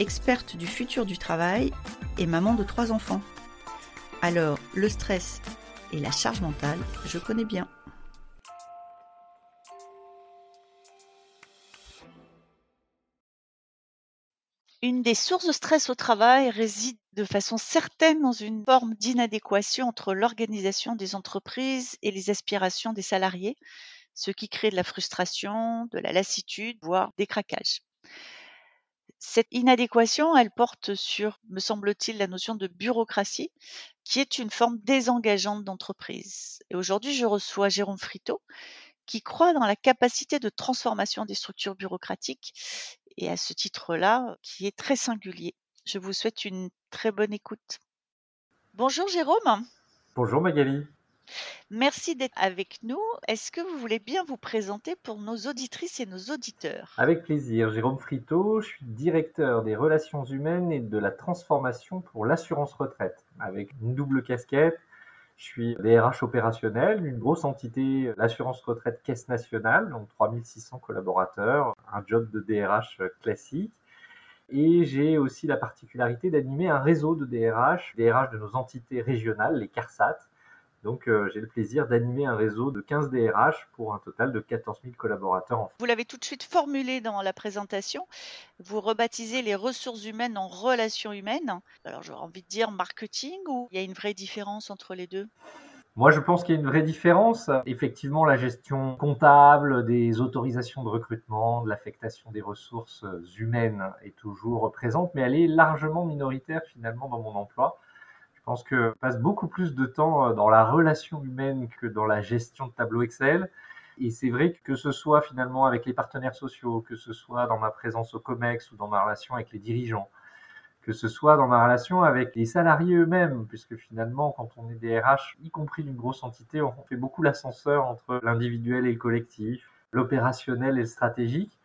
experte du futur du travail et maman de trois enfants. Alors, le stress et la charge mentale, je connais bien. Une des sources de stress au travail réside de façon certaine dans une forme d'inadéquation entre l'organisation des entreprises et les aspirations des salariés, ce qui crée de la frustration, de la lassitude, voire des craquages. Cette inadéquation, elle porte sur, me semble-t-il, la notion de bureaucratie, qui est une forme désengageante d'entreprise. Et aujourd'hui, je reçois Jérôme Frito, qui croit dans la capacité de transformation des structures bureaucratiques et à ce titre-là, qui est très singulier. Je vous souhaite une très bonne écoute. Bonjour Jérôme. Bonjour Magali. Merci d'être avec nous. Est-ce que vous voulez bien vous présenter pour nos auditrices et nos auditeurs? Avec plaisir. Jérôme Frito, je suis directeur des relations humaines et de la transformation pour l'assurance retraite, avec une double casquette. Je suis DRH opérationnel, une grosse entité, l'assurance retraite caisse nationale, donc 3600 collaborateurs, un job de DRH classique. Et j'ai aussi la particularité d'animer un réseau de DRH, DRH de nos entités régionales, les CARSAT, donc, euh, j'ai le plaisir d'animer un réseau de 15 DRH pour un total de 14 000 collaborateurs en France. Vous l'avez tout de suite formulé dans la présentation. Vous rebaptisez les ressources humaines en relations humaines. Alors, j'aurais envie de dire marketing ou il y a une vraie différence entre les deux? Moi, je pense qu'il y a une vraie différence. Effectivement, la gestion comptable des autorisations de recrutement, de l'affectation des ressources humaines est toujours présente, mais elle est largement minoritaire finalement dans mon emploi. Je pense que je passe beaucoup plus de temps euh, dans la relation humaine que dans la gestion de tableau Excel. Et c'est vrai que ce soit finalement avec les partenaires sociaux, que ce soit dans ma présence au COMEX ou dans ma relation avec les dirigeants, que ce soit dans ma relation avec les salariés eux-mêmes, puisque finalement, quand on est DRH, y compris d'une grosse entité, on fait beaucoup l'ascenseur entre l'individuel et le collectif, l'opérationnel et le stratégique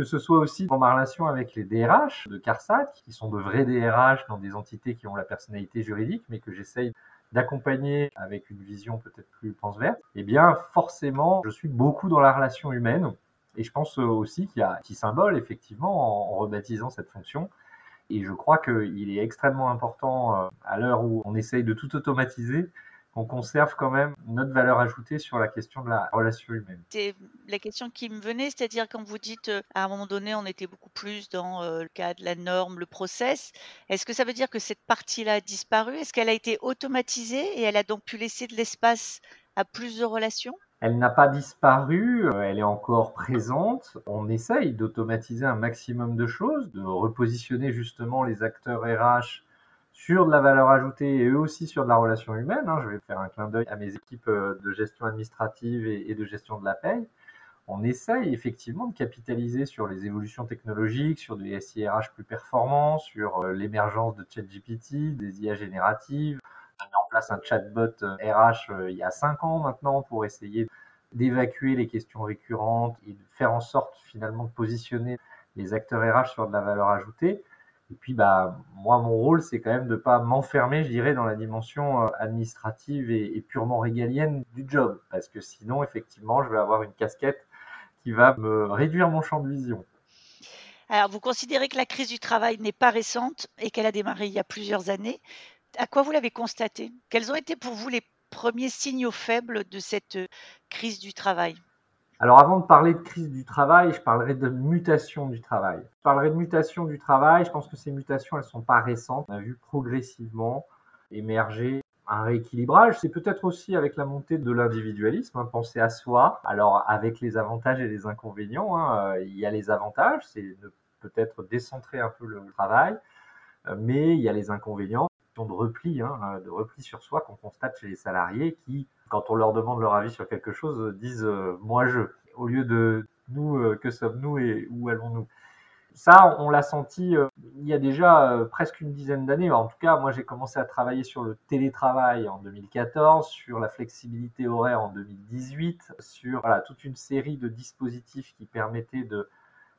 que ce soit aussi dans ma relation avec les DRH de CARSAT, qui sont de vrais DRH dans des entités qui ont la personnalité juridique, mais que j'essaye d'accompagner avec une vision peut-être plus transverse, eh bien forcément, je suis beaucoup dans la relation humaine. Et je pense aussi qu'il y a un petit symbole, effectivement, en rebaptisant cette fonction. Et je crois qu'il est extrêmement important, euh, à l'heure où on essaye de tout automatiser, on conserve quand même notre valeur ajoutée sur la question de la relation humaine. C'est la question qui me venait, c'est-à-dire quand vous dites euh, à un moment donné, on était beaucoup plus dans euh, le cas de la norme, le process. Est-ce que ça veut dire que cette partie-là a disparu? Est-ce qu'elle a été automatisée et elle a donc pu laisser de l'espace à plus de relations? Elle n'a pas disparu, euh, elle est encore présente. On essaye d'automatiser un maximum de choses, de repositionner justement les acteurs RH sur de la valeur ajoutée et eux aussi sur de la relation humaine. Hein. Je vais faire un clin d'œil à mes équipes euh, de gestion administrative et, de gestion de la paie. On essaye effectivement de capitaliser sur les évolutions technologiques, sur des SIRH plus performants, sur euh, l'émergence de ChatGPT, des IA génératives. On a mis en place un chatbot RH euh, il y a cinq ans maintenant pour essayer d'évacuer les questions récurrentes et de faire en sorte finalement de positionner les acteurs RH sur de la valeur ajoutée. Et puis, bah, moi, mon rôle, c'est quand même de ne pas m'enfermer, je dirais, dans la dimension euh, administrative et, purement régalienne du job. Parce que sinon, effectivement, je vais avoir une casquette qui va me réduire mon champ de vision. Alors, vous considérez que la crise du travail n'est pas récente et qu'elle a démarré il y a plusieurs années. À quoi vous l'avez constaté? Quels ont été pour vous les premiers signaux faibles de cette euh, crise du travail? Alors avant de parler de crise du travail, je parlerai de mutation du travail. Je parlerai de mutation du travail, je pense que ces mutations, elles sont pas récentes. On a vu progressivement émerger un rééquilibrage. C'est peut-être aussi avec la montée de l'individualisme, hein, penser à soi. Alors avec les avantages et les inconvénients, hein, euh, il y a les avantages, c'est peut-être décentrer un peu le travail, euh, mais il y a les inconvénients de repli, hein, euh, de repli sur soi qu'on constate chez les salariés qui, quand on leur demande leur avis sur quelque chose, disent euh, moi je, au lieu de nous, euh, que sommes-nous et où allons-nous? Ça, on l'a senti euh, il y a déjà euh, presque une dizaine d'années. En tout cas, moi, j'ai commencé à travailler sur le télétravail en 2014, sur la flexibilité horaire en 2018, sur voilà, toute une série de dispositifs qui permettaient de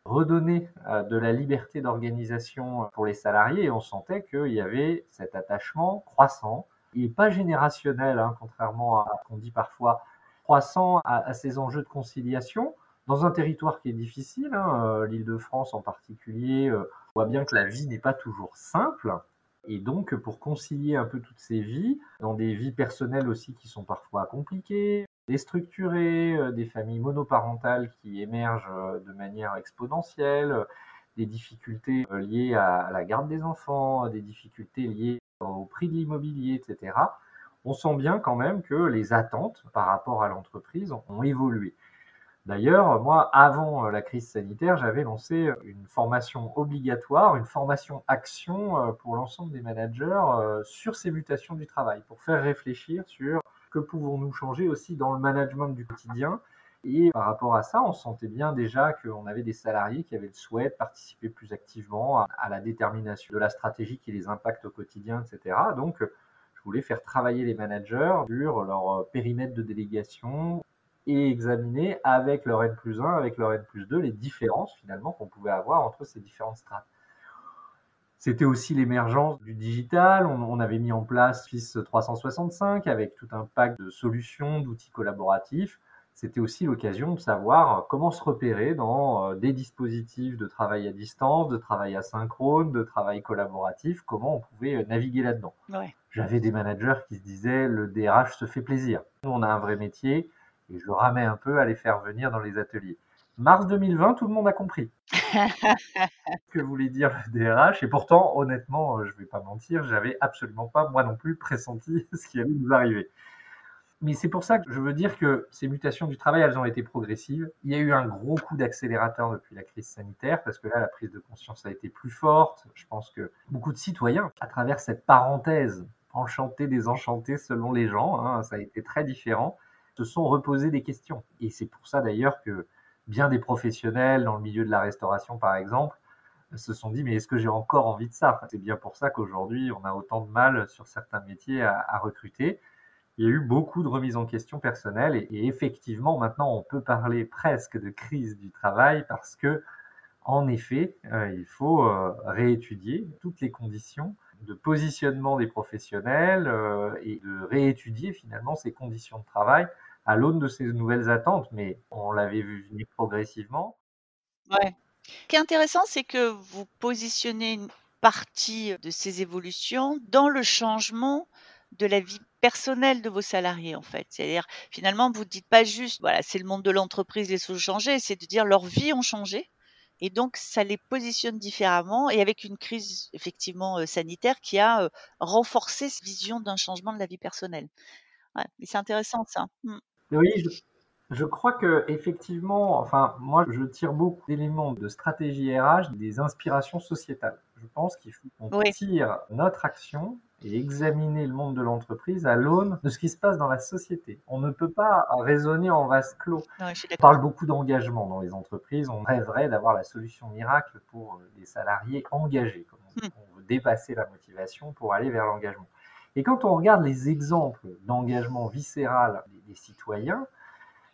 redonner euh, de la liberté d'organisation pour les salariés. Et on sentait qu'il y avait cet attachement croissant. Il n'est pas générationnel, hein, contrairement à ce qu'on dit parfois, croissant à, ces enjeux de conciliation dans un territoire qui est difficile, hein, euh, l'Île-de-France en particulier, euh, on voit bien que la vie n'est pas toujours simple. Et donc, pour concilier un peu toutes ces vies, dans des vies personnelles aussi qui sont parfois compliquées, déstructurées, euh, des familles monoparentales qui émergent de manière exponentielle, des difficultés liées à la garde des enfants, des difficultés liées au prix de l'immobilier, etc., on sent bien quand même que les attentes par rapport à l'entreprise ont évolué. D'ailleurs, moi, avant la crise sanitaire, j'avais lancé une formation obligatoire, une formation action euh, pour l'ensemble des managers euh, sur ces mutations du travail, pour faire réfléchir sur que pouvons-nous changer aussi dans le management du quotidien. Et par rapport à ça, on sentait bien déjà qu'on avait des salariés qui avaient le souhait de participer plus activement à la détermination de la stratégie qui les impacte au quotidien, etc. Donc, je voulais faire travailler les managers sur leur périmètre de délégation, et examiner avec leur N plus 1, avec leur N plus 2, les différences finalement qu'on pouvait avoir entre ces différentes strates. C'était aussi l'émergence du digital. On, avait mis en place FIS 365 avec tout un pack de solutions, d'outils collaboratifs. C'était aussi l'occasion de savoir comment se repérer dans euh, des dispositifs de travail à distance, de travail asynchrone, de travail collaboratif, comment on pouvait euh, naviguer là-dedans. J'avais des managers qui se disaient le DRH se fait plaisir. Nous, on a un vrai métier et je ramais un peu à les faire venir dans les ateliers. Mars 2020, tout le monde a compris ce que voulait dire le DRH. Et pourtant, honnêtement, euh, je ne vais pas mentir, j'avais absolument pas, moi non plus, pressenti ce qui allait nous arriver. Mais c'est pour ça que je veux dire que ces mutations du travail, elles ont été progressives. Il y a eu un gros coup d'accélérateur depuis la crise sanitaire, parce que là, la prise de conscience a été plus forte. Je pense que beaucoup de citoyens, à travers cette parenthèse enchantée, désenchantée selon les gens, hein, ça a été très différent, se sont reposés des questions. Et c'est pour ça d'ailleurs que bien des professionnels dans le milieu de la restauration, par exemple, se sont dit mais est-ce que j'ai encore envie de ça? C'est bien pour ça qu'aujourd'hui on a autant de mal sur certains métiers à, recruter. Il y a eu beaucoup de remises en question personnelles et, effectivement maintenant on peut parler presque de crise du travail parce que en effet euh, il faut euh, réétudier toutes les conditions de positionnement des professionnels euh, et de réétudier finalement ces conditions de travail à l'aune de ces nouvelles attentes, mais on l'avait vu venir progressivement. Ouais. Ce qui est intéressant, c'est que vous positionnez une partie de ces évolutions dans le changement de la vie personnelle de vos salariés en fait. C'est-à-dire finalement vous ne dites pas juste voilà, c'est le monde de l'entreprise, les choses ont changé, c'est de dire leur vie ont changé et donc, ça les positionne différemment et avec une crise effectivement sanitaire qui a renforcé cette vision d'un changement de la vie personnelle. Ouais, c'est intéressant ça. Mmh. Oui, je, crois que effectivement, enfin, moi, je tire beaucoup d'éléments de stratégie RH des inspirations sociétales. Je pense qu'il faut qu'on tire notre action et examiner le monde de l'entreprise à l'aune de ce qui se passe dans la société. On ne peut pas raisonner en vase clos. on parle beaucoup d'engagement dans les entreprises. On rêverait d'avoir la solution miracle pour euh, les salariés engagés. Hmm. on, veut dépasser la motivation pour aller vers l'engagement. Et quand on regarde les exemples d'engagement viscéral des, citoyens,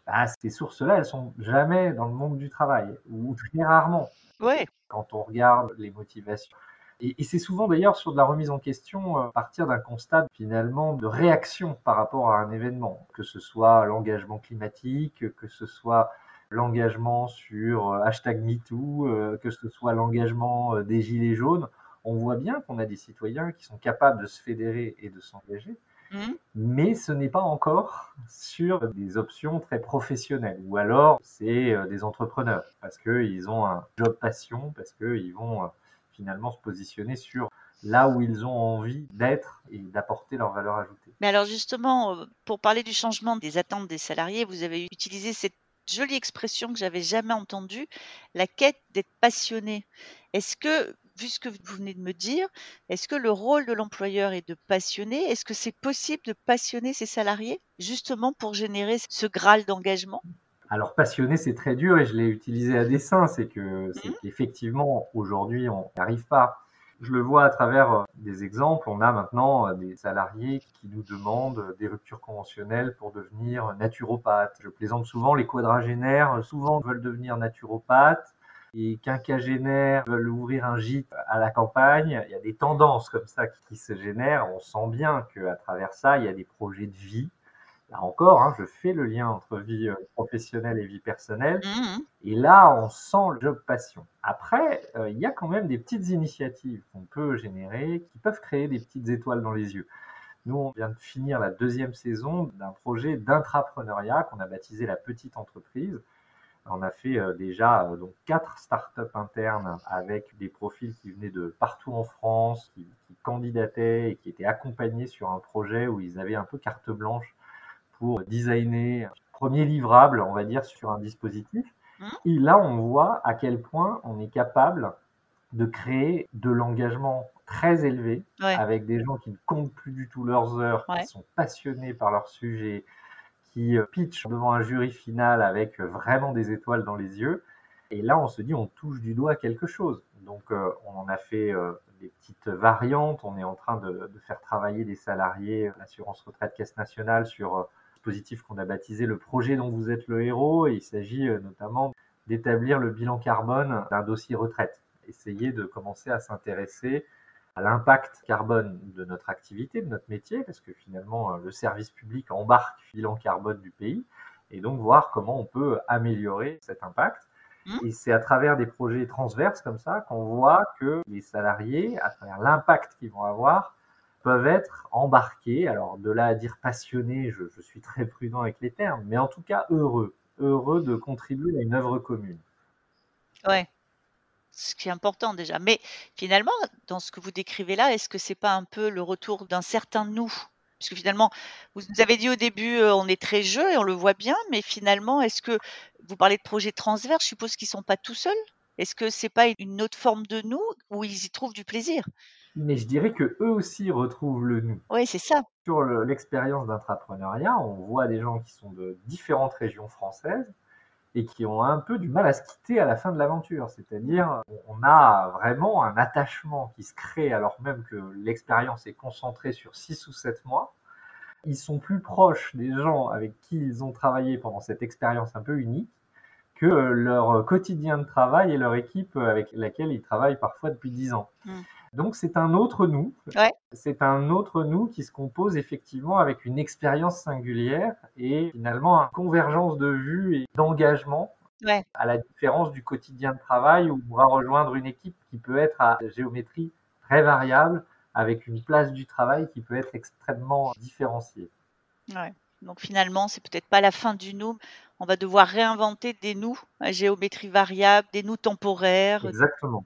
bah, ces sources-là, elles sont jamais dans le monde du travail, ou très rarement. Ouais. Quand on regarde les motivations et, c'est souvent d'ailleurs sur de la remise en question euh, à partir d'un constat finalement de réaction par rapport à un événement, que ce soit l'engagement climatique, que ce soit l'engagement sur euh, hashtag MeToo, euh, que ce soit l'engagement des Gilets jaunes. On voit bien qu'on a des citoyens qui sont capables de se fédérer et de s'engager, mmh. mais ce n'est pas encore sur des options très professionnelles. Ou alors, c'est des entrepreneurs, parce qu'ils ont un job passion, parce qu'ils vont finalement se positionner sur là où ils ont envie d'être et d'apporter leur valeur ajoutée. Mais alors justement, euh, pour parler du changement des attentes des salariés, vous avez utilisé cette jolie expression que j'avais jamais entendue, la quête d'être passionné. Est-ce que, vu ce que vous venez de me dire, est-ce que le rôle de l'employeur est de passionner? Est-ce que c'est possible de passionner ses salariés justement pour générer ce graal d'engagement? Alors passionné, c'est très dur et je l'ai utilisé à dessein. C'est que, c'est Mhm. qu'effectivement, aujourd'hui, on n'y arrive pas. Je le vois à travers euh, des exemples. On a maintenant euh, des salariés qui nous demandent euh, des ruptures conventionnelles pour devenir naturopathe. Je plaisante souvent, les quadragénaires souvent veulent devenir naturopathes. Les quinquagénaires veulent ouvrir un gîte à la campagne. Il y a des tendances comme ça qui, qui se génèrent. On sent bien qu'à travers ça, il y a des projets de vie. Là encore, hein, je fais le lien entre vie euh, professionnelle et vie personnelle. Mhm. Et là, on sent le job passion. Après, euh, il y a quand même des petites initiatives qu'on peut générer qui peuvent créer des petites étoiles dans les yeux. Nous, on vient de finir la deuxième saison d'un projet d'intrapreneuriat qu'on a baptisé la petite entreprise. On a fait euh, déjà euh, donc quatre startups internes avec des profils qui venaient de partout en France, qui, qui candidataient et qui étaient accompagnés sur un projet où ils avaient un peu carte blanche pour designer un premier livrable, on va dire, sur un dispositif. Mhm. Et là, on voit à quel point on est capable de créer de l'engagement très élevé Ouais. avec des gens qui ne comptent plus du tout leurs heures, Ouais. qui sont passionnés par leur sujet, qui euh, pitchent devant un jury final avec euh, vraiment des étoiles dans les yeux. Et là, on se dit, on touche du doigt quelque chose. Donc, euh, on en a fait euh, des petites variantes. On est en train de, de faire travailler des salariés, l'assurance retraite caisse nationale, sur dispositif qu'on a baptisé le projet dont vous êtes le héros. Et il s'agit euh, notamment d'établir le bilan carbone d'un dossier retraite. Essayer de commencer à s'intéresser à l'impact carbone de notre activité, de notre métier, parce que finalement, euh, le service public embarque le bilan carbone du pays, et donc voir comment on peut améliorer cet impact. Mhm. Et c'est à travers des projets transverses comme ça qu'on voit que les salariés, à travers l'impact qu'ils vont avoir, peuvent être embarqués. Alors de là à dire passionnés, je, suis très prudent avec les termes, mais en tout cas heureux, heureux de contribuer à une œuvre commune. Ouais. Ce qui est important déjà. Mais finalement, dans ce que vous décrivez là, est-ce que c'est pas un peu le retour d'un certain nous? Puisque finalement, vous nous avez dit au début, euh, on est très jeu et on le voit bien, mais finalement, est-ce que vous parlez de projets transverses, je suppose qu'ils sont pas tout seuls Est-ce que c'est pas une autre forme de nous où ils y trouvent du plaisir? Mais je dirais que eux aussi retrouvent le nous. Oui, c'est ça. Sur le- l'expérience d'intrapreneuriat, on voit des gens qui sont de différentes régions françaises et qui ont un peu du mal à se quitter à la fin de l'aventure. C'est-à-dire, on a vraiment un attachement qui se crée alors même que l'expérience est concentrée sur 6 ou 7 mois. Ils sont plus proches des gens avec qui ils ont travaillé pendant cette expérience un peu unique que leur quotidien de travail et leur équipe avec laquelle ils travaillent parfois depuis 10 ans. Mm. Donc c'est un autre nous. Ouais. C'est un autre nous qui se compose effectivement avec une expérience singulière et finalement une convergence de vues et d'engagement Ouais. à la différence du quotidien de travail où on va rejoindre une équipe qui peut être à géométrie très variable avec une place du travail qui peut être extrêmement différenciée. Ouais. Donc finalement, c'est peut-être pas la fin du nous. On va devoir réinventer des nous à géométrie variable, des nous temporaires, Exactement.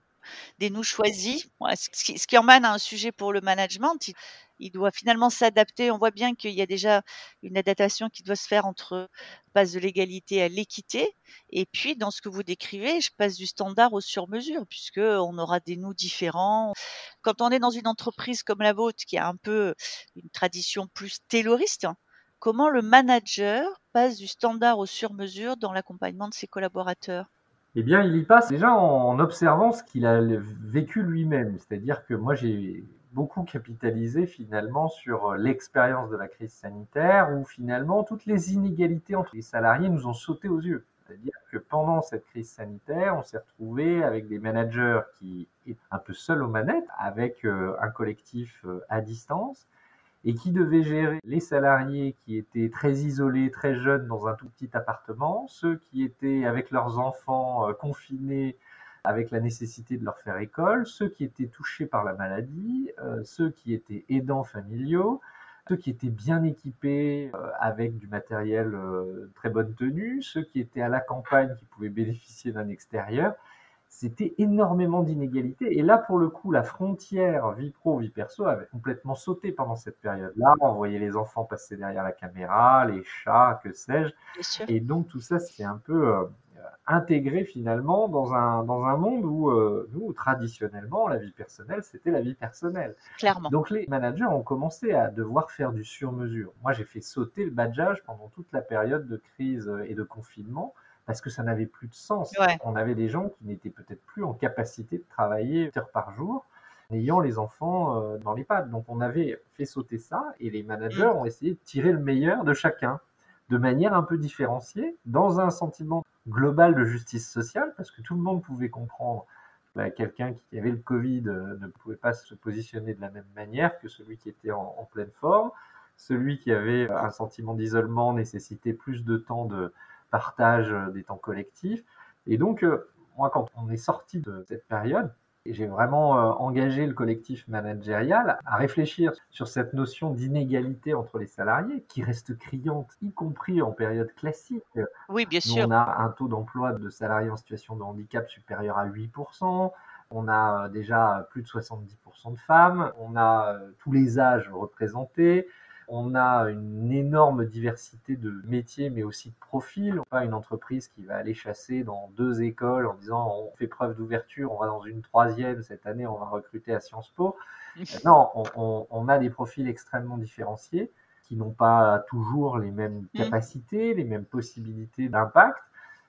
Des nous choisis. Ce, qui, emmène à un sujet pour le management. Il, il doit finalement s'adapter. On voit bien qu'il y a déjà une adaptation qui doit se faire entre passe de l'égalité à l'équité. Et puis, dans ce que vous décrivez, je passe du standard au sur-mesure, puisque on aura des nous différents. Quand on est dans une entreprise comme la vôtre, qui a un peu une tradition plus tayloriste, comment le manager passe du standard au sur-mesure dans l'accompagnement de ses collaborateurs? Eh bien, il y passe déjà en observant ce qu'il a vécu lui-même. C'est-à-dire que moi, j'ai beaucoup capitalisé finalement sur l'expérience de la crise sanitaire où finalement toutes les inégalités entre les salariés nous ont sauté aux yeux. C'est-à-dire que pendant cette crise sanitaire, on s'est retrouvé avec des managers qui étaient un peu seuls aux manettes, avec euh, un collectif euh, à distance, et qui devaient gérer les salariés qui étaient très isolés, très jeunes dans un tout petit appartement, ceux qui étaient avec leurs enfants euh, confinés avec la nécessité de leur faire école, ceux qui étaient touchés par la maladie, euh, ceux qui étaient aidants familiaux, ceux qui étaient bien équipés euh, avec du matériel très bonne tenue, ceux qui étaient à la campagne qui pouvaient bénéficier d'un extérieur. C'était énormément d'inégalités. Et là, pour le coup, la frontière vie pro, vie perso avait complètement sauté pendant cette période-là. On voyait les enfants passer derrière la caméra, les chats, que sais-je. Et donc, tout ça, c'est un peu euh, intégré finalement dans un, dans un monde où, euh, nous, traditionnellement, la vie personnelle, c'était la vie personnelle. Clairement. Donc les managers ont commencé à devoir faire du sur-mesure. Moi, j'ai fait sauter le badgeage pendant toute la période de crise et de confinement parce que ça n'avait plus de sens. On avait des gens qui n'étaient peut-être plus en capacité de travailler 8 heures par jour en ayant les enfants euh, dans les pattes. Donc on avait fait sauter ça et les managers mm. ont essayé de tirer le meilleur de chacun de manière un peu différenciée, dans un sentiment global de justice sociale, parce que tout le monde pouvait comprendre bah, quelqu'un qui avait le Covid euh, ne pouvait pas se positionner de la même manière que celui qui était en, en pleine forme. Celui qui avait un sentiment d'isolement nécessitait plus de temps de partage euh, des temps collectifs. Et donc, euh, moi, quand on est sorti de cette période, j'ai vraiment euh, engagé le collectif managérial à réfléchir sur cette notion d'inégalité entre les salariés qui reste criante, y compris en période classique. Oui, bien sûr. On a un taux d'emploi de salariés en situation de handicap supérieur à 8%. On a déjà plus de 70% de femmes. On a tous les âges représentés. On a une énorme diversité de métiers, mais aussi de profils. Pas une entreprise qui va aller chasser dans deux écoles en disant on fait preuve d'ouverture, on va dans une troisième, cette année on va recruter à Sciences Po. non, on, a des profils extrêmement différenciés qui n'ont pas toujours les mêmes mmh. capacités, les mêmes possibilités d'impact.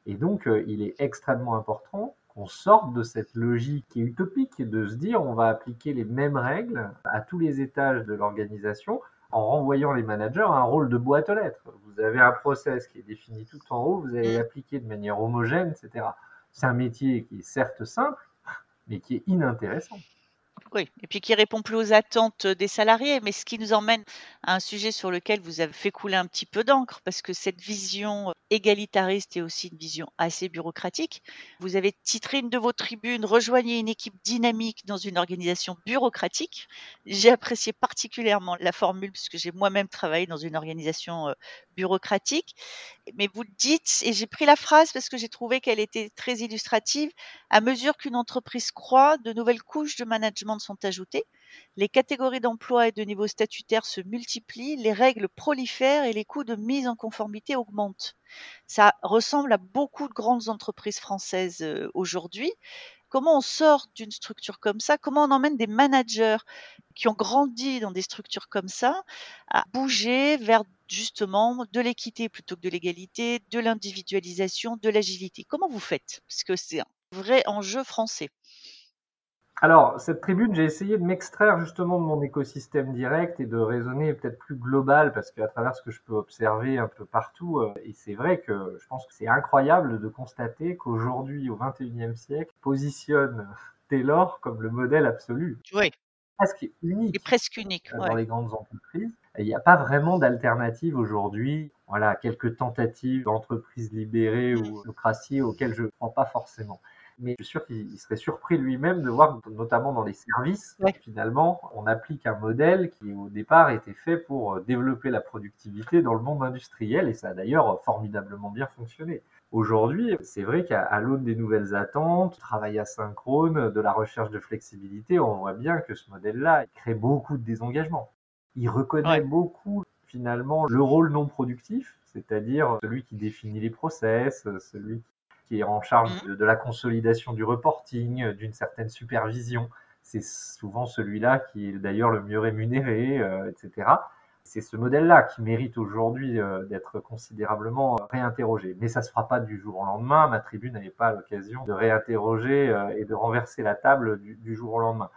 Et donc, euh, il est extrêmement important qu'on sorte de cette logique qui est utopique de se dire on va appliquer les mêmes règles à tous les étages de l'organisation en renvoyant les managers à un rôle de boîte aux lettres. Vous avez un process qui est défini tout en haut, vous allez l'appliquer de manière homogène, etc. C'est un métier qui est certes simple, mais qui est inintéressant. Oui, et puis qui répond plus aux attentes des salariés, mais ce qui nous emmène à un sujet sur lequel vous avez fait couler un petit peu d'encre, parce que cette vision égalitariste est aussi une vision assez bureaucratique. Vous avez titré une de vos tribunes Rejoignez une équipe dynamique dans une organisation bureaucratique. J'ai apprécié particulièrement la formule, puisque j'ai moi-même travaillé dans une organisation euh, bureaucratique. Mais vous dites, et j'ai pris la phrase parce que j'ai trouvé qu'elle était très illustrative, à mesure qu'une entreprise croît, de nouvelles couches de management sont ajoutées, les catégories d'emploi et de niveau statutaire se multiplient, les règles prolifèrent et les coûts de mise en conformité augmentent. Ça ressemble à beaucoup de grandes entreprises françaises euh, aujourd'hui. Comment on sort d'une structure comme ça? Comment on emmène des managers qui ont grandi dans des structures comme ça à bouger vers justement de l'équité plutôt que de l'égalité, de l'individualisation, de l'agilité Comment vous faites? Parce que c'est un vrai enjeu français. Alors, cette tribune, j'ai essayé de m'extraire justement de mon écosystème direct et de raisonner peut-être plus global parce qu'à travers ce que je peux observer un peu partout, euh, et c'est vrai que je pense que c'est incroyable de constater qu'aujourd'hui, au XXIe siècle, positionne Taylor comme le modèle absolu. Oui. Presque unique. Et presque unique. Euh, dans les grandes entreprises. Il n'y a pas vraiment d'alternative aujourd'hui. Voilà, quelques tentatives d'entreprises libérées ou démocratie auxquelles je ne crois pas forcément mais je suis sûr qu'il serait surpris lui-même de voir, notamment dans les services, finalement, on applique un modèle qui au départ était fait pour euh, développer la productivité dans le monde industriel, et ça a d'ailleurs formidablement bien fonctionné. Aujourd'hui, c'est vrai qu'à l'aune des nouvelles attentes, du travail asynchrone, de la recherche de flexibilité, on voit bien que ce modèle-là crée beaucoup de désengagement. Il reconnaît beaucoup finalement le rôle non productif, c'est-à-dire celui qui définit les process, celui qui est en charge mmh. de, la consolidation du reporting, d'une certaine supervision. C'est souvent celui-là qui est d'ailleurs le mieux rémunéré, euh, etc. C'est ce modèle-là qui mérite aujourd'hui euh, d'être considérablement réinterrogé. Mais ça ne se fera pas du jour au lendemain. Ma tribune n'avait pas l'occasion de réinterroger et de renverser la table du, jour au lendemain.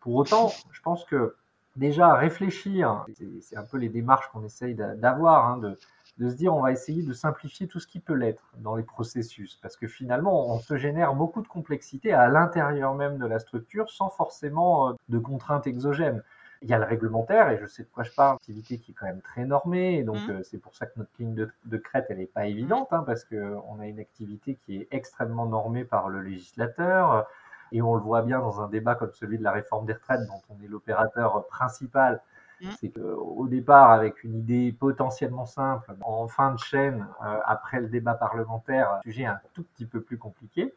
Pour autant, je pense que déjà réfléchir, c'est un peu les démarches qu'on essaye d'avoir, hein, de, de se dire on va essayer de simplifier tout ce qui peut l'être dans les processus, parce que finalement on se génère beaucoup de complexité à l'intérieur même de la structure sans forcément euh, de contraintes exogènes. Il y a le réglementaire, et je sais de quoi je parle, activité qui est quand même très normée, et donc mmh. euh, c'est pour ça que notre ligne de, crête, elle n'est pas évidente, hein, parce qu'on a une activité qui est extrêmement normée par le législateur, et on le voit bien dans un débat comme celui de la réforme des retraites, dont on est l'opérateur principal, Mmh. C'est qu'au départ, avec une idée potentiellement simple, en fin de chaîne, euh, après le débat parlementaire, le sujet est un tout petit peu plus compliqué.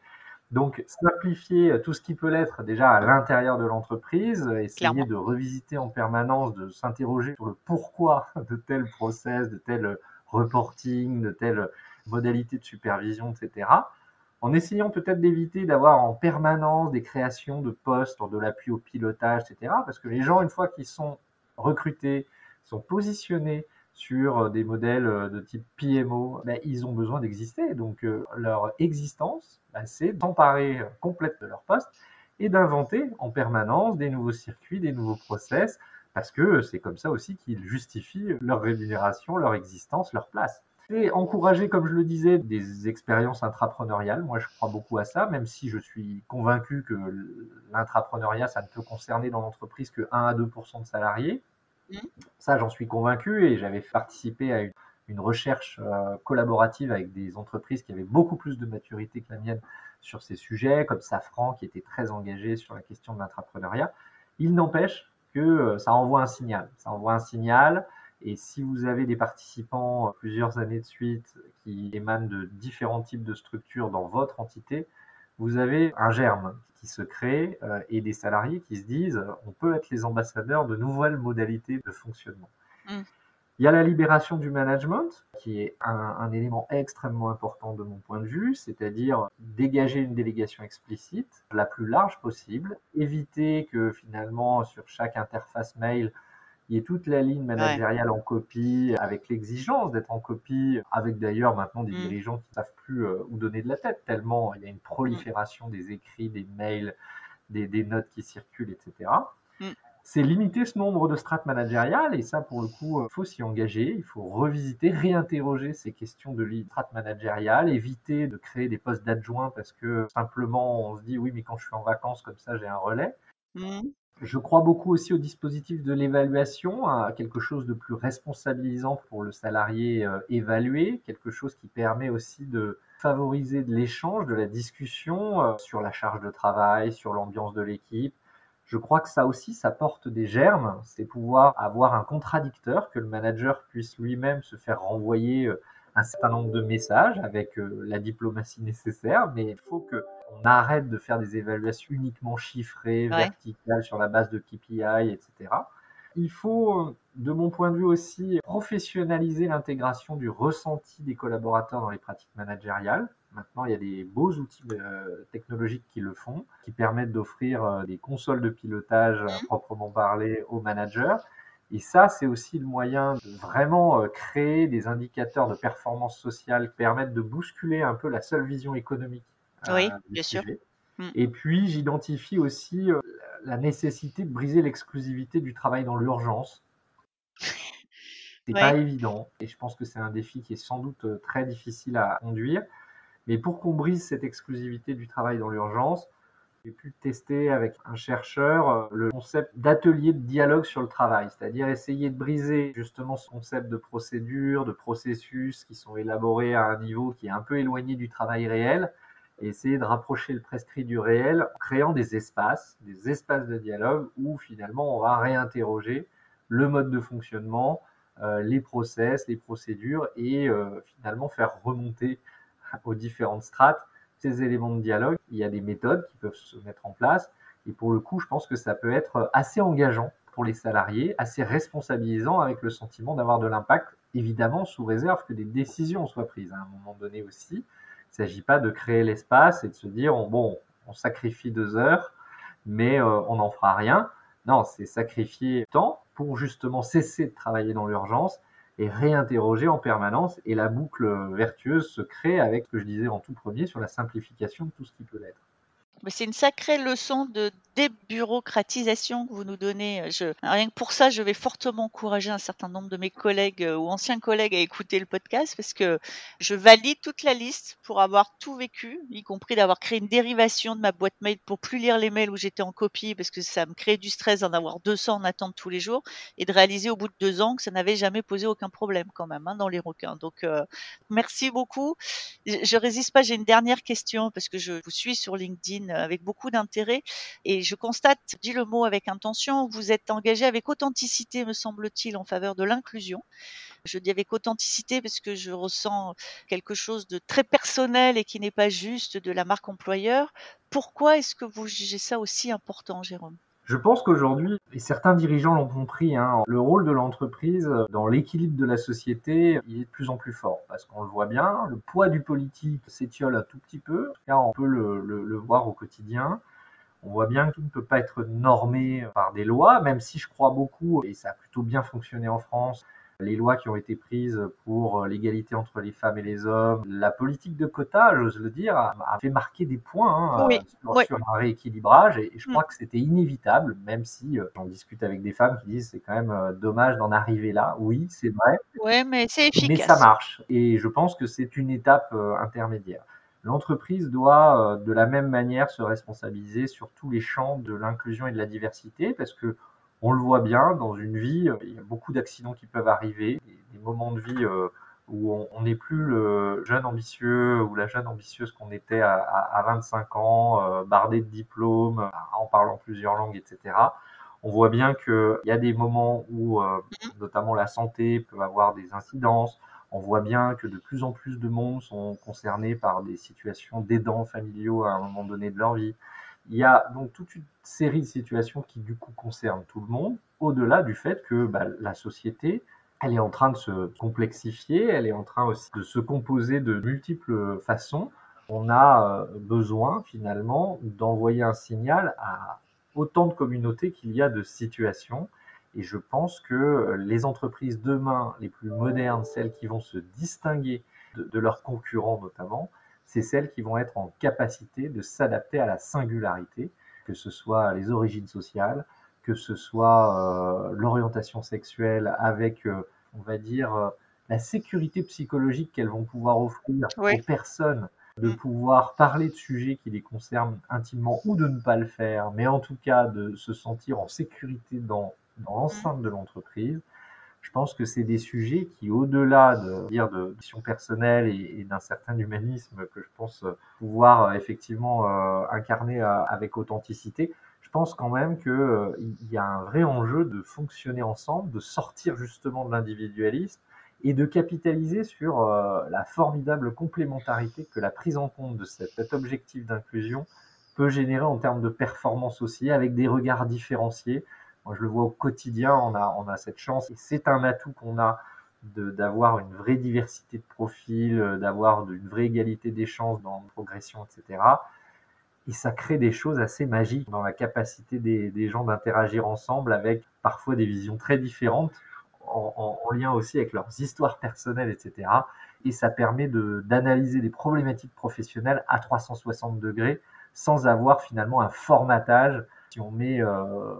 Donc, simplifier tout ce qui peut l'être déjà à l'intérieur de l'entreprise, essayer de revisiter en permanence, de s'interroger sur le pourquoi de tel process, de tel reporting, de telle modalité de supervision, etc. en essayant peut-être d'éviter d'avoir en permanence des créations de postes, de l'appui au pilotage, etc. Parce que les gens, une fois qu'ils sont recrutés, sont positionnés sur des modèles de type PMO, ils ont besoin d'exister. Donc leur existence, ben, c'est d'emparer complète de leur poste et d'inventer en permanence des nouveaux circuits, des nouveaux process, parce que c'est comme ça aussi qu'ils justifient leur rémunération, leur existence, leur place. Et encourager, comme je le disais, des expériences intrapreneuriales. Moi, je crois beaucoup à ça, même si je suis convaincu que l'intrapreneuriat, ça ne peut concerner dans l'entreprise que 1 à 2% de salariés. Mmh. Ça, j'en suis convaincu et j'avais participé à une, recherche euh, collaborative avec des entreprises qui avaient beaucoup plus de maturité que la mienne sur ces sujets, comme Safran qui était très engagé sur la question de l'intrapreneuriat. Il n'empêche que euh, ça envoie un signal. Ça envoie un signal. Et si vous avez des participants euh, plusieurs années de suite qui émanent de différents types de structures dans votre entité, vous avez un germe qui se crée euh, et des salariés qui se disent on peut être les ambassadeurs de nouvelles modalités de fonctionnement. Mmh. Il y a la libération du management, qui est un, élément extrêmement important de mon point de vue, c'est-à-dire dégager une délégation explicite, la plus large possible, éviter que finalement sur chaque interface mail, il y ait toute la ligne managériale en copie, avec l'exigence d'être en copie, avec d'ailleurs maintenant des mm. dirigeants qui ne savent plus euh, où donner de la tête, tellement il y a une prolifération des écrits, des mails, des, notes qui circulent, etc c'est limiter ce nombre de strates managériales et ça pour le coup il euh, faut s'y engager, il faut revisiter, réinterroger ces questions de strates managériales, éviter de créer des postes d'adjoints parce que simplement on se dit oui mais quand je suis en vacances comme ça j'ai un relais. Mmh. Je crois beaucoup aussi au dispositif de l'évaluation, à quelque chose de plus responsabilisant pour le salarié euh, évalué, quelque chose qui permet aussi de favoriser de l'échange, de la discussion euh, sur la charge de travail, sur l'ambiance de l'équipe, je crois que ça aussi, ça porte des germes. C'est pouvoir avoir un contradicteur, que le manager puisse lui-même se faire renvoyer euh, un certain nombre de messages avec euh, la diplomatie nécessaire, mais il faut qu'on arrête de faire des évaluations uniquement chiffrées, verticales, sur la base de KPI, etc. Il faut, de mon point de vue aussi, professionnaliser l'intégration du ressenti des collaborateurs dans les pratiques managériales. Maintenant, il y a des beaux outils euh, technologiques qui le font, qui permettent d'offrir euh, des consoles de pilotage mmh. proprement parler aux managers. Et ça, c'est aussi le moyen de vraiment euh, créer des indicateurs de performance sociale qui permettent de bousculer un peu la seule vision économique. Oui, bien sûr. Mmh. Et puis, j'identifie aussi la nécessité de briser l'exclusivité du travail dans l'urgence. C'est pas évident et je pense que c'est un défi qui est sans doute très difficile à conduire. Mais pour qu'on brise cette exclusivité du travail dans l'urgence, j'ai pu tester avec un chercheur euh, le concept d'atelier de dialogue sur le travail, c'est-à-dire essayer de briser justement ce concept de procédure, de processus qui sont élaborés à un niveau qui est un peu éloigné du travail réel, et essayer de rapprocher le prescrit du réel en créant des espaces, des espaces de dialogue où finalement on va réinterroger le mode de fonctionnement, euh, les process, les procédures et euh, finalement faire remonter aux différentes strates, ces éléments de dialogue. Il y a des méthodes qui peuvent se mettre en place. Et pour le coup, je pense que ça peut être assez engageant pour les salariés, assez responsabilisant avec le sentiment d'avoir de l'impact, évidemment sous réserve que des décisions soient prises à un moment donné aussi. Il ne s'agit pas de créer l'espace et de se dire, bon, on sacrifie deux heures, mais euh, on n'en fera rien. Non, c'est sacrifier temps pour justement cesser de travailler dans l'urgence et réinterroger en permanence. Et la boucle vertueuse se crée avec ce que je disais en tout premier sur la simplification de tout ce qui peut l'être. C'est une sacrée leçon de débureaucratisation que vous nous donnez. Je, rien que pour ça, je vais fortement encourager un certain nombre de mes collègues euh, ou anciens collègues à écouter le podcast parce que je valide toute la liste pour avoir tout vécu, y compris d'avoir créé une dérivation de ma boîte mail pour plus lire les mails où j'étais en copie parce que ça me crée du stress d'en avoir 200 en attente tous les jours et de réaliser au bout de deux ans que ça n'avait jamais posé aucun problème quand même hein, dans les requins. Donc, euh, merci beaucoup. Je, je résiste pas, j'ai une dernière question parce que je vous suis sur LinkedIn avec beaucoup d'intérêt et je constate, dis le mot avec intention, vous êtes engagé avec authenticité, me semble-t-il, en faveur de l'inclusion. Je dis avec authenticité parce que je ressens quelque chose de très personnel et qui n'est pas juste de la marque employeur. Pourquoi est-ce que vous jugez ça aussi important, Jérôme? Je pense qu'aujourd'hui, et certains dirigeants l'ont compris, hein, le rôle de l'entreprise dans l'équilibre de la société, est de plus en plus fort. Parce qu'on le voit bien, le poids du politique s'étiole un tout petit peu. Car on peut le voir au quotidien. On voit bien que tout ne peut pas être normé par des lois, même si je crois beaucoup, et ça a plutôt bien fonctionné en France, les lois qui ont été prises pour euh, l'égalité entre les femmes et les hommes, la politique de quotas, j'ose le dire, a, fait marquer des points hein, sur, un rééquilibrage et, je crois mm. que c'était inévitable, même si euh, j'en discute avec des femmes qui disent c'est quand même euh, dommage d'en arriver là. Oui, c'est vrai. Oui, mais c'est efficace. Mais ça marche et je pense que c'est une étape intermédiaire. L'entreprise doit de la même manière se responsabiliser sur tous les champs de l'inclusion et de la diversité parce que on le voit bien dans une vie, il y a beaucoup d'accidents qui peuvent arriver, des, moments de vie euh, où on n'est plus le jeune ambitieux ou la jeune ambitieuse qu'on était à, 25 ans, euh, bardé de diplômes, en parlant plusieurs langues, etc. On voit bien qu'il y a des moments où, euh, notamment la santé peut avoir des incidences. On voit bien que de plus en plus de monde sont concernés par des situations d'aidants familiaux à un moment donné de leur vie. Il y a donc toute une série de situations qui du coup concernent tout le monde, au-delà du fait que bah, la société, elle est en train de se complexifier, elle est en train aussi de se composer de multiples façons. On a euh, besoin finalement d'envoyer un signal à autant de communautés qu'il y a de situations. Et je pense que les entreprises demain, les plus modernes, celles qui vont se distinguer de leurs concurrents notamment, c'est celles qui vont être en capacité de s'adapter à la singularité, que ce soit les origines sociales, que ce soit euh, l'orientation sexuelle avec, euh, on va dire, euh, la sécurité psychologique qu'elles vont pouvoir offrir aux personnes, de mm. pouvoir parler de sujets qui les concernent intimement ou de ne pas le faire, mais en tout cas de se sentir en sécurité dans, dans l'enceinte de l'entreprise. Je pense que c'est des sujets qui, au-delà de dire de vision personnelle et, d'un certain humanisme que je pense pouvoir euh, effectivement euh, incarner euh, avec authenticité, je pense quand même qu'il y a un vrai enjeu de fonctionner ensemble, de sortir justement de l'individualisme et de capitaliser sur la formidable complémentarité que la prise en compte de cet objectif d'inclusion peut générer en termes de performance aussi, avec des regards différenciés, moi, je le vois au quotidien, on a, cette chance et c'est un atout qu'on a d'avoir une vraie diversité de profils, euh, d'avoir une vraie égalité des chances dans la progression, etc. Et ça crée des choses assez magiques dans la capacité des, gens d'interagir ensemble avec parfois des visions très différentes, en, en, lien aussi avec leurs histoires personnelles, etc. Et ça permet d'analyser des problématiques professionnelles à 360 degrés sans avoir finalement un formatage si on met euh,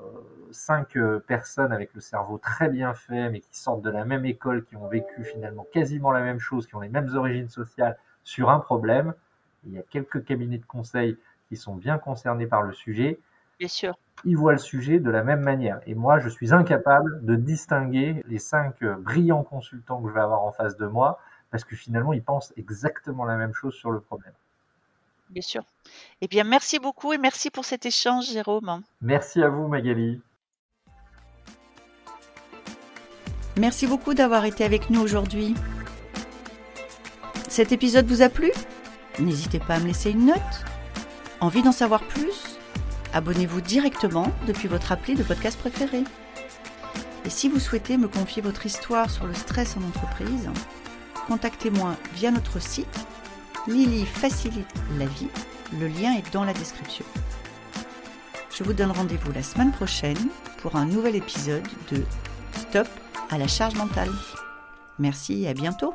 cinq euh, personnes avec le cerveau très bien fait, mais qui sortent de la même école, qui ont vécu finalement quasiment la même chose, qui ont les mêmes origines sociales sur un problème, il y a quelques cabinets de conseil qui sont bien concernés par le sujet. Bien sûr. Ils voient le sujet de la même manière. Et moi, je suis incapable de distinguer les cinq euh, brillants consultants que je vais avoir en face de moi, parce que finalement, ils pensent exactement la même chose sur le problème. Bien sûr. Eh bien, merci beaucoup et merci pour cet échange, Jérôme. Merci à vous, Magali. Merci beaucoup d'avoir été avec nous aujourd'hui. Cet épisode vous a plu? N'hésitez pas à me laisser une note. Envie d'en savoir plus? Abonnez-vous directement depuis votre appli de podcast préféré. Et si vous souhaitez me confier votre histoire sur le stress en entreprise, contactez-moi via notre site Lily facilite la vie. Le lien est dans la description. Je vous donne rendez-vous la semaine prochaine pour un nouvel épisode de Stop à la charge mentale. Merci et à bientôt